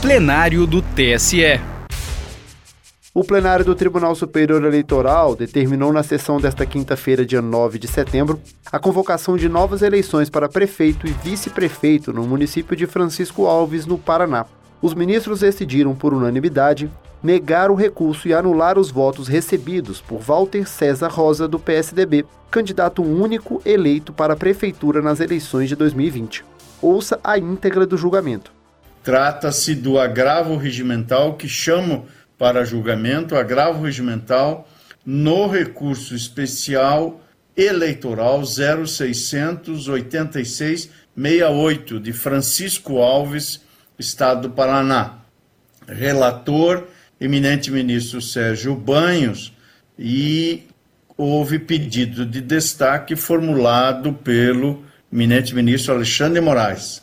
plenário do TSE. O plenário do Tribunal Superior Eleitoral determinou na sessão desta quinta-feira, dia 9 de setembro, a convocação de novas eleições para prefeito e vice-prefeito no município de Francisco Alves, no Paraná. Os ministros decidiram, por unanimidade, negar o recurso e anular os votos recebidos por Walter César Rosa, do PSDB, candidato único eleito para a prefeitura nas eleições de 2020. Ouça a íntegra do julgamento. Trata-se do agravo regimental que chamo para julgamento, agravo regimental no recurso especial eleitoral 0686-68 de Francisco Alves, Estado do Paraná. Relator, eminente ministro Sérgio Banhos, e houve pedido de destaque formulado pelo eminente ministro Alexandre Moraes.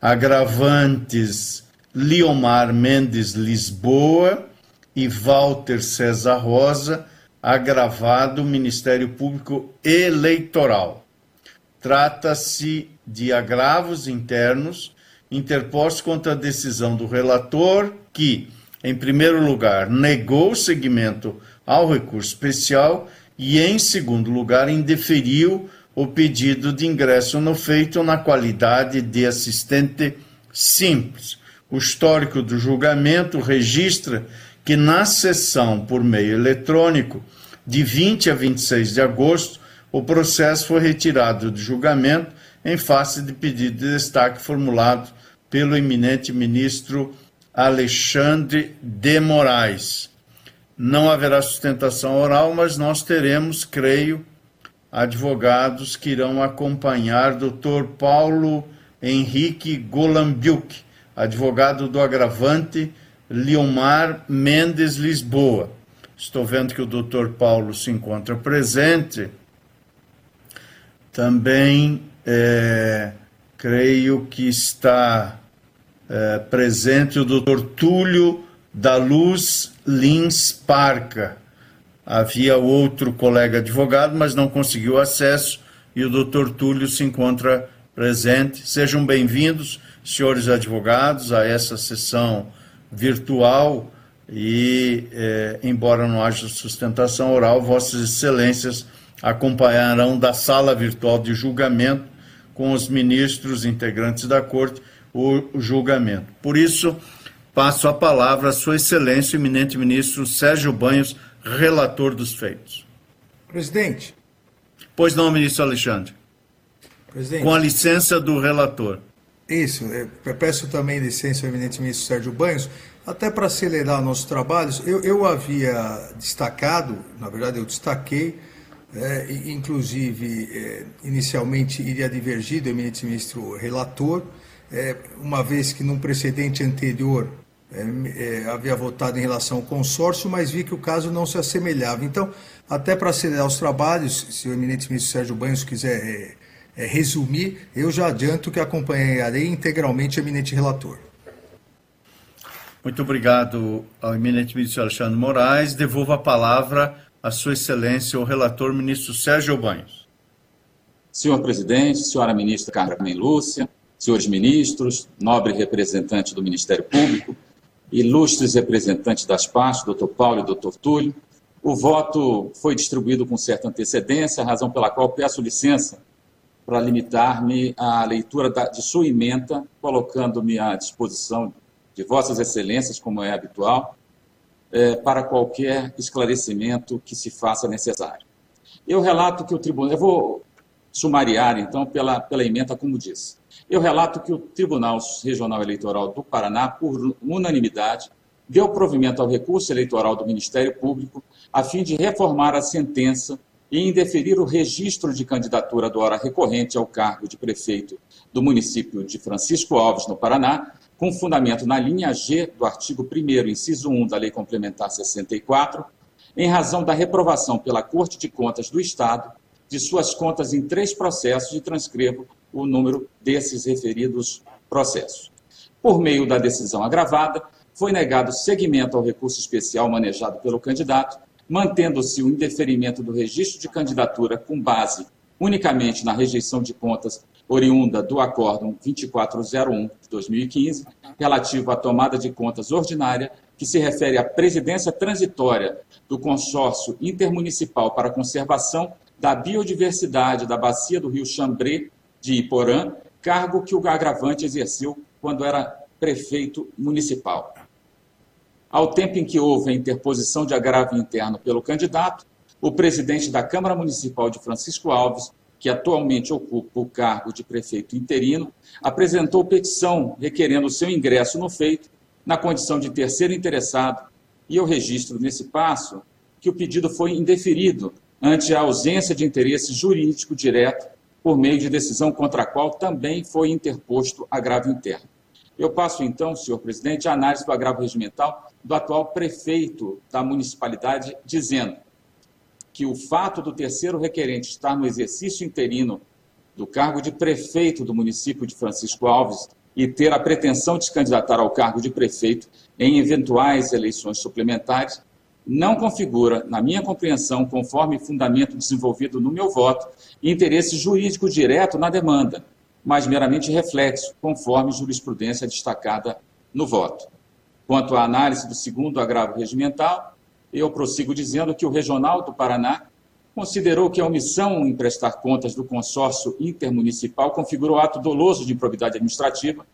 Agravantes Liomar Mendes Lisboa e Walter César Rosa, agravado Ministério Público Eleitoral. Trata-se de agravos internos interpostos contra a decisão do relator que, em primeiro lugar, negou seguimento ao recurso especial e, em segundo lugar, indeferiu o pedido de ingresso no feito na qualidade de assistente simples. O histórico do julgamento registra que na sessão por meio eletrônico de 20 a 26 de agosto, o processo foi retirado de julgamento em face de pedido de destaque formulado pelo eminente ministro Alexandre de Moraes. Não haverá sustentação oral, mas nós teremos, creio, advogados que irão acompanhar Dr. Paulo Henrique Golambiuk, advogado do agravante Liomar Mendes Lisboa. Estou vendo que o Dr. Paulo se encontra presente. Também é, creio que está é, presente o Dr. Túlio da Luz Lins Parca. Havia outro colega advogado, mas não conseguiu acesso e o Dr. Túlio se encontra presente. Sejam bem-vindos, senhores advogados, a essa sessão virtual e, é, embora não haja sustentação oral, Vossas Excelências acompanharão da sala virtual de julgamento com os ministros integrantes da Corte o julgamento. Por isso, passo a palavra a Sua Excelência, o eminente ministro Sérgio Banhos, relator dos feitos. Presidente. Pois não, ministro Alexandre. Presidente. Com a licença do relator. Isso, eu peço também licença ao eminente ministro Sérgio Banhos, até para acelerar nossos trabalhos. Eu, eu havia destacado, na verdade eu destaquei, é, inclusive é, inicialmente iria divergir do eminente ministro relator, é, uma vez que num precedente anterior é, é, havia votado em relação ao consórcio, mas vi que o caso não se assemelhava. Então, até para acelerar os trabalhos, se o eminente ministro Sérgio Banhos quiser é, é, resumir, eu já adianto que acompanharei integralmente o eminente relator. Muito obrigado ao eminente ministro Alexandre Moraes. Devolvo a palavra à Sua Excelência, o relator ministro Sérgio Banhos. Senhor presidente, senhora ministra Carmen Lúcia, senhores ministros, nobre representante do Ministério Público, ilustres representantes das partes, doutor Paulo e doutor Túlio, o voto foi distribuído com certa antecedência, razão pela qual peço licença para limitar-me à leitura de sua emenda, colocando-me à disposição de Vossas Excelências, como é habitual, é, para qualquer esclarecimento que se faça necessário. Eu relato que o tribunal, eu vou sumariar então pela, pela emenda, como disse. Eu relato que o Tribunal Regional Eleitoral do Paraná, por unanimidade, deu provimento ao recurso eleitoral do Ministério Público a fim de reformar a sentença e indeferir o registro de candidatura do hora recorrente ao cargo de prefeito do município de Francisco Alves, no Paraná, com fundamento na linha G do artigo 1 inciso 1 da Lei Complementar 64, em razão da reprovação pela Corte de Contas do Estado de suas contas em três processos e transcrevo o número desses referidos processos. Por meio da decisão agravada, foi negado seguimento ao recurso especial manejado pelo candidato, mantendo-se o indeferimento do registro de candidatura com base unicamente na rejeição de contas oriunda do Acórdão 2401 de 2015, relativo à tomada de contas ordinária, que se refere à presidência transitória do Consórcio Intermunicipal para a Conservação da Biodiversidade da Bacia do Rio Xambrê de Iporã, cargo que o agravante exerceu quando era prefeito municipal. Ao tempo em que houve a interposição de agravo interno pelo candidato, o presidente da Câmara Municipal de Francisco Alves que atualmente ocupa o cargo de prefeito interino, apresentou petição requerendo seu ingresso no feito, na condição de terceiro interessado, e eu registro nesse passo que o pedido foi indeferido ante a ausência de interesse jurídico direto por meio de decisão contra a qual também foi interposto agravo interno. Eu passo então, senhor presidente, a análise do agravo regimental do atual prefeito da municipalidade, dizendo que o fato do terceiro requerente estar no exercício interino do cargo de prefeito do município de Francisco Alves e ter a pretensão de se candidatar ao cargo de prefeito em eventuais eleições suplementares, não configura, na minha compreensão, conforme fundamento desenvolvido no meu voto, interesse jurídico direto na demanda, mas meramente reflexo, conforme jurisprudência destacada no voto. Quanto à análise do segundo agravo regimental, eu prossigo dizendo que o Regional do Paraná considerou que a omissão em prestar contas do consórcio intermunicipal configurou ato doloso de improbidade administrativa,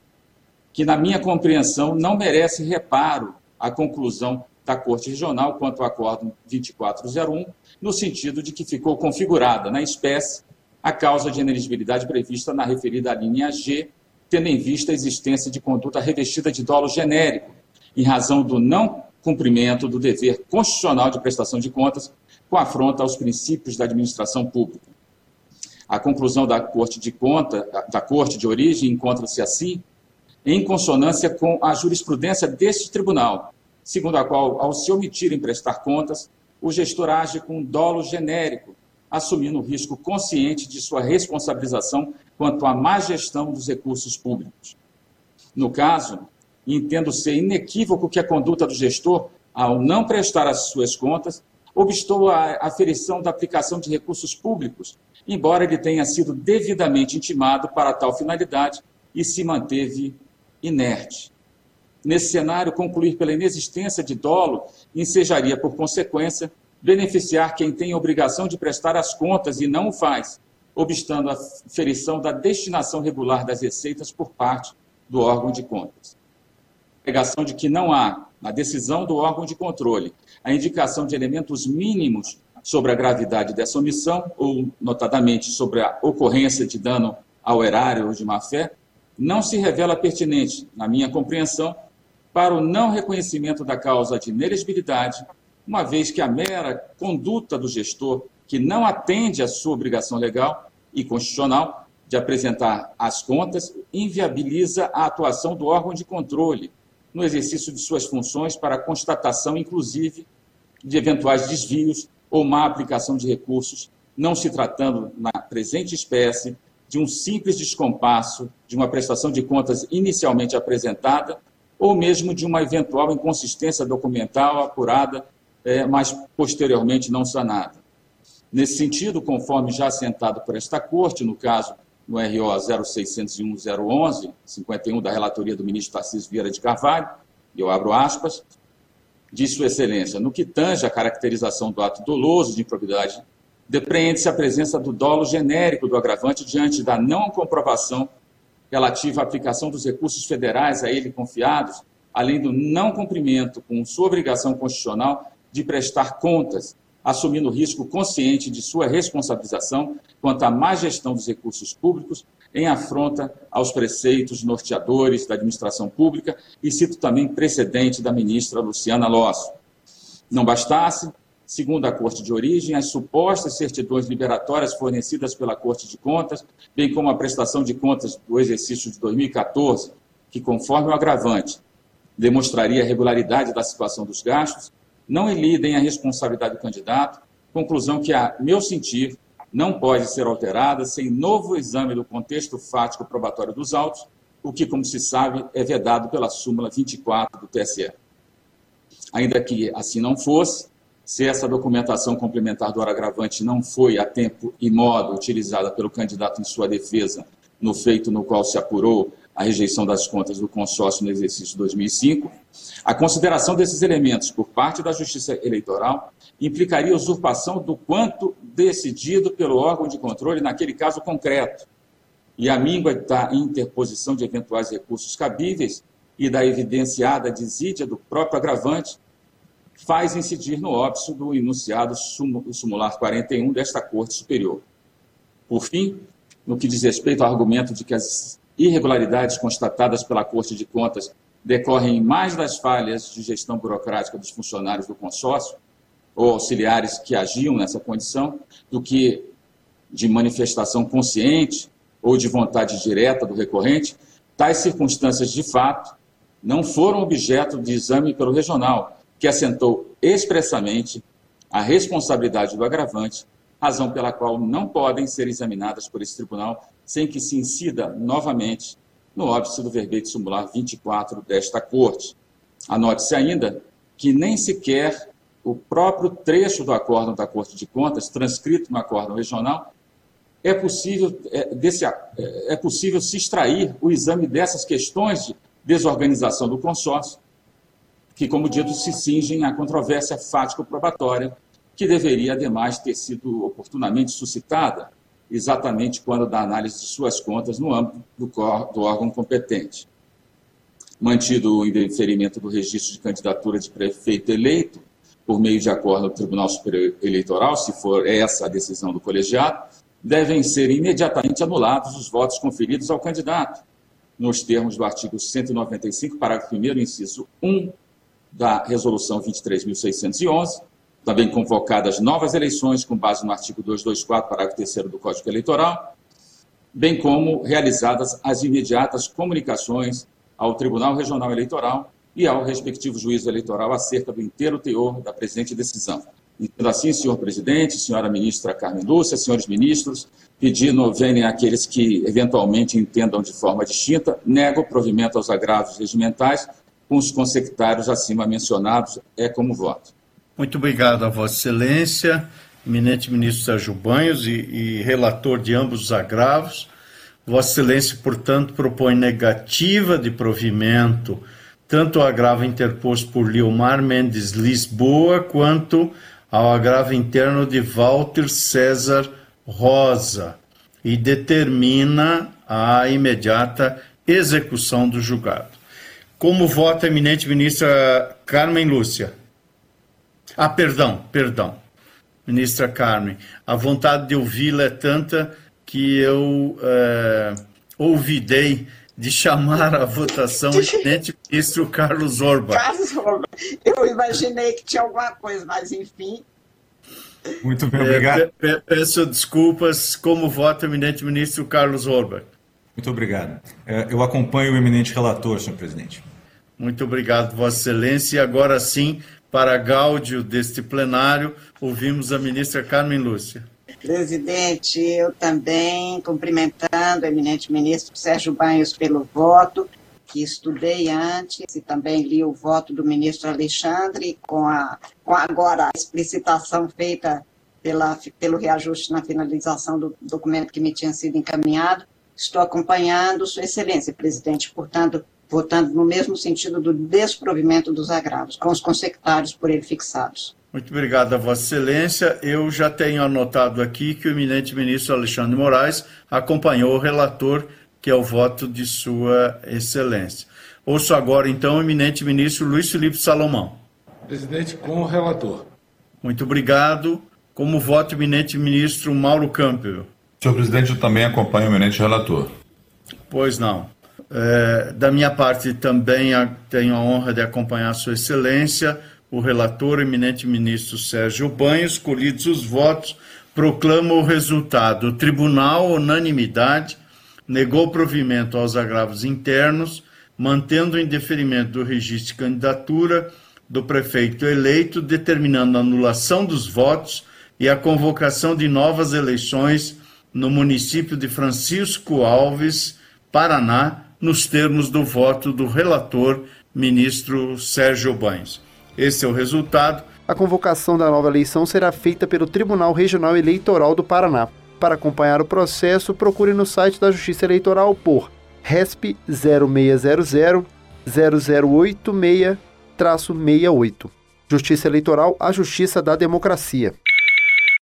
que, na minha compreensão, não merece reparo à conclusão da Corte Regional quanto ao Acórdão 2401, no sentido de que ficou configurada na espécie a causa de ineligibilidade prevista na referida linha G, tendo em vista a existência de conduta revestida de dolo genérico, em razão do não cumprimento do dever constitucional de prestação de contas com afronta aos princípios da administração pública. A conclusão da Corte de Conta, da Corte de Origem encontra-se assim em consonância com a jurisprudência deste tribunal, segundo a qual, ao se omitir em prestar contas, o gestor age com dolo genérico, assumindo o risco consciente de sua responsabilização quanto à má gestão dos recursos públicos. No caso, entendo ser inequívoco que a conduta do gestor, ao não prestar as suas contas, obstou a aferição da aplicação de recursos públicos, embora ele tenha sido devidamente intimado para tal finalidade e se manteve inerte. Nesse cenário, concluir pela inexistência de dolo ensejaria, por consequência, beneficiar quem tem a obrigação de prestar as contas e não o faz, obstando a ferição da destinação regular das receitas por parte do órgão de contas. Alegação de que não há, na decisão do órgão de controle, a indicação de elementos mínimos sobre a gravidade dessa omissão, ou, notadamente, sobre a ocorrência de dano ao erário ou de má-fé, não se revela pertinente, na minha compreensão, para o não reconhecimento da causa de inelegibilidade, uma vez que a mera conduta do gestor, que não atende à sua obrigação legal e constitucional de apresentar as contas, inviabiliza a atuação do órgão de controle, no exercício de suas funções para constatação, inclusive, de eventuais desvios ou má aplicação de recursos, não se tratando, na presente espécie, de um simples descompasso de uma prestação de contas inicialmente apresentada ou mesmo de uma eventual inconsistência documental apurada, é, mas posteriormente não sanada. Nesse sentido, conforme já assentado por esta Corte, no caso no RO 0601-011, 51 da relatoria do ministro Tarcísio Vieira de Carvalho, eu abro aspas, diz Sua Excelência, no que tange a caracterização do ato doloso de improbidade, depreende-se a presença do dolo genérico do agravante diante da não comprovação relativa à aplicação dos recursos federais a ele confiados, além do não cumprimento com sua obrigação constitucional de prestar contas assumindo o risco consciente de sua responsabilização quanto à má gestão dos recursos públicos em afronta aos preceitos norteadores da administração pública e cito também precedente da ministra Luciana Losso. Não bastasse, segundo a Corte de Origem, as supostas certidões liberatórias fornecidas pela Corte de Contas, bem como a prestação de contas do exercício de 2014, que, conforme o agravante, demonstraria a regularidade da situação dos gastos, não elidem a responsabilidade do candidato, conclusão que, a meu sentir, não pode ser alterada sem novo exame do contexto fático probatório dos autos, o que, como se sabe, é vedado pela súmula 24 do TSE. Ainda que assim não fosse, se essa documentação complementar do agravante não foi a tempo e modo utilizada pelo candidato em sua defesa no feito no qual se apurou a rejeição das contas do consórcio no exercício 2005, a consideração desses elementos por parte da Justiça Eleitoral implicaria usurpação do quanto decidido pelo órgão de controle naquele caso concreto, e a míngua da interposição de eventuais recursos cabíveis e da evidenciada desídia do próprio agravante faz incidir no óbice do enunciado sumular 41 desta Corte Superior. Por fim, no que diz respeito ao argumento de que as irregularidades constatadas pela Corte de Contas decorrem mais das falhas de gestão burocrática dos funcionários do consórcio ou auxiliares que agiam nessa condição, do que de manifestação consciente ou de vontade direta do recorrente, tais circunstâncias de fato não foram objeto de exame pelo regional, que assentou expressamente a responsabilidade do agravante, razão pela qual não podem ser examinadas por esse tribunal sem que se incida novamente no óbice do verbete sumular 24 desta Corte. Anote-se ainda que nem sequer o próprio trecho do acórdão da Corte de Contas, transcrito no acórdão regional, é possível, é, desse, é, é possível se extrair o exame dessas questões de desorganização do consórcio, que, como dito, se cingem à controvérsia fático-probatória, que deveria, ademais, ter sido oportunamente suscitada exatamente quando da análise de suas contas no âmbito do, do órgão competente. Mantido o indeferimento do registro de candidatura de prefeito eleito, por meio de acordo no Tribunal Superior Eleitoral, se for essa a decisão do colegiado, devem ser imediatamente anulados os votos conferidos ao candidato, nos termos do artigo 195, parágrafo 1, inciso 1 da Resolução 23.611, também convocadas novas eleições com base no artigo 224, parágrafo 3 do Código Eleitoral, bem como realizadas as imediatas comunicações ao Tribunal Regional Eleitoral e ao respectivo juízo eleitoral acerca do inteiro teor da presente decisão. Então, assim, senhor presidente, senhora ministra Carmen Lúcia, senhores ministros, pedindo venem aqueles que eventualmente entendam de forma distinta, nego provimento aos agravos regimentais com os consectários acima mencionados, é como voto. Muito obrigado a Vossa Excelência, eminente ministro Sérgio Banhos e, e relator de ambos os agravos. Vossa Excelência, portanto, propõe negativa de provimento tanto ao agravo interposto por Liomar Mendes Lisboa quanto ao agravo interno de Walter César Rosa e determina a imediata execução do julgado. Como vota a eminente ministra Carmen Lúcia? Ah, perdão, perdão. Ministra Carmen, a vontade de ouvi-la é tanta que eu é, ouvidei de chamar a votação o eminente ministro Carlos Orba. Carlos Orba. Eu imaginei que tinha alguma coisa, mas enfim. Muito bem, obrigado. É, peço desculpas. Como vota o eminente ministro Carlos Orba? Muito obrigado. É, eu acompanho o eminente relator, senhor presidente. Muito obrigado, Vossa Excelência. E agora sim, para gáudio deste plenário, ouvimos a ministra Carmen Lúcia. Presidente, eu também cumprimentando o eminente ministro Sérgio Banhos pelo voto, que estudei antes e também li o voto do ministro Alexandre, com, a, com agora a explicitação feita pela, pelo reajuste na finalização do documento que me tinha sido encaminhado. Estou acompanhando Sua Excelência, presidente, portanto, votando no mesmo sentido do desprovimento dos agravos, com os consectários por ele fixados. Muito obrigado a Vossa Excelência. Eu já tenho anotado aqui que o eminente ministro Alexandre Moraes acompanhou o relator, que é o voto de Sua Excelência. Ouço agora, então, o eminente ministro Luiz Felipe Salomão. Presidente, com o relator. Muito obrigado. Como voto, eminente ministro Mauro Campbell. Senhor presidente, eu também acompanho o eminente relator. Pois não. É, da minha parte, também tenho a honra de acompanhar Sua Excelência, o relator, eminente ministro Sérgio Banhos. Colhidos os votos, proclama o resultado. O tribunal, unanimidade, negou provimento aos agravos internos, mantendo o indeferimento do registro de candidatura do prefeito eleito, determinando a anulação dos votos e a convocação de novas eleições no município de Francisco Alves, Paraná, nos termos do voto do relator, ministro Sérgio Banhos. Esse é o resultado. A convocação da nova eleição será feita pelo Tribunal Regional Eleitoral do Paraná. Para acompanhar o processo, procure no site da Justiça Eleitoral por RESP 0600 0086-68. Justiça Eleitoral, a justiça da democracia.